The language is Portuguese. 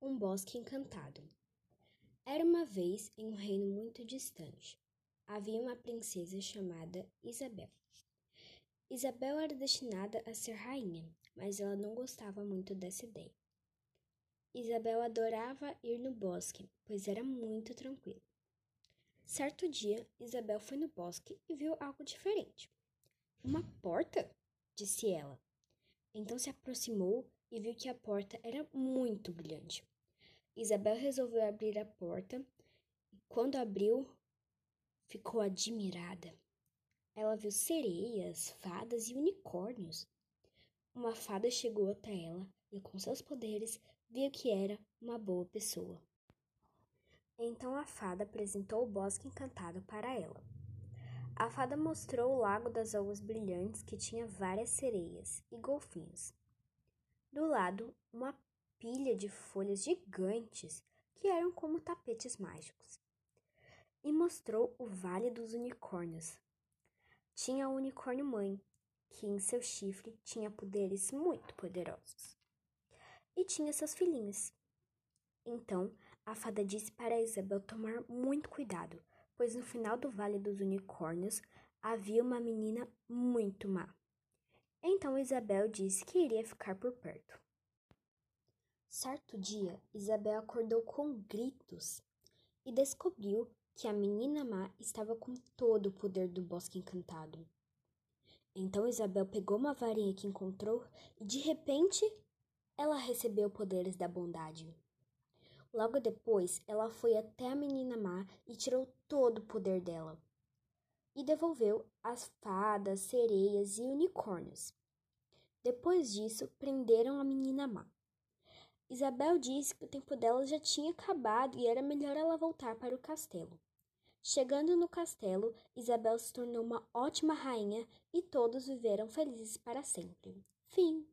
Um bosque encantado. Era uma vez, em um reino muito distante, havia uma princesa chamada Isabel. Isabel era destinada a ser rainha, mas ela não gostava muito dessa ideia. Isabel adorava ir no bosque, pois era muito tranquilo. Certo dia, Isabel foi no bosque e viu algo diferente. Uma porta? disse ela. Então se aproximou e viu que a porta era muito brilhante. Isabel resolveu abrir a porta e, quando abriu, ficou admirada. Ela viu sereias, fadas e unicórnios. Uma fada chegou até ela e, com seus poderes, viu que era uma boa pessoa. Então a fada apresentou o bosque encantado para ela. A fada mostrou o lago das águas brilhantes que tinha várias sereias e golfinhos. Do lado, uma pilha de folhas gigantes que eram como tapetes mágicos. E mostrou o Vale dos Unicórnios. Tinha a unicórnio mãe, que em seu chifre tinha poderes muito poderosos. E tinha seus filhinhos. Então, a fada disse para Isabel tomar muito cuidado, pois no final do Vale dos Unicórnios havia uma menina muito má. Então Isabel disse que iria ficar por perto. Certo dia, Isabel acordou com gritos e descobriu que a menina má estava com todo o poder do bosque encantado. Então Isabel pegou uma varinha que encontrou e de repente ela recebeu poderes da bondade. Logo depois, ela foi até a menina má e tirou todo o poder dela e devolveu as fadas, sereias e unicórnios. Depois disso, prenderam a menina má. Isabel disse que o tempo dela já tinha acabado e era melhor ela voltar para o castelo. Chegando no castelo, Isabel se tornou uma ótima rainha e todos viveram felizes para sempre. Fim.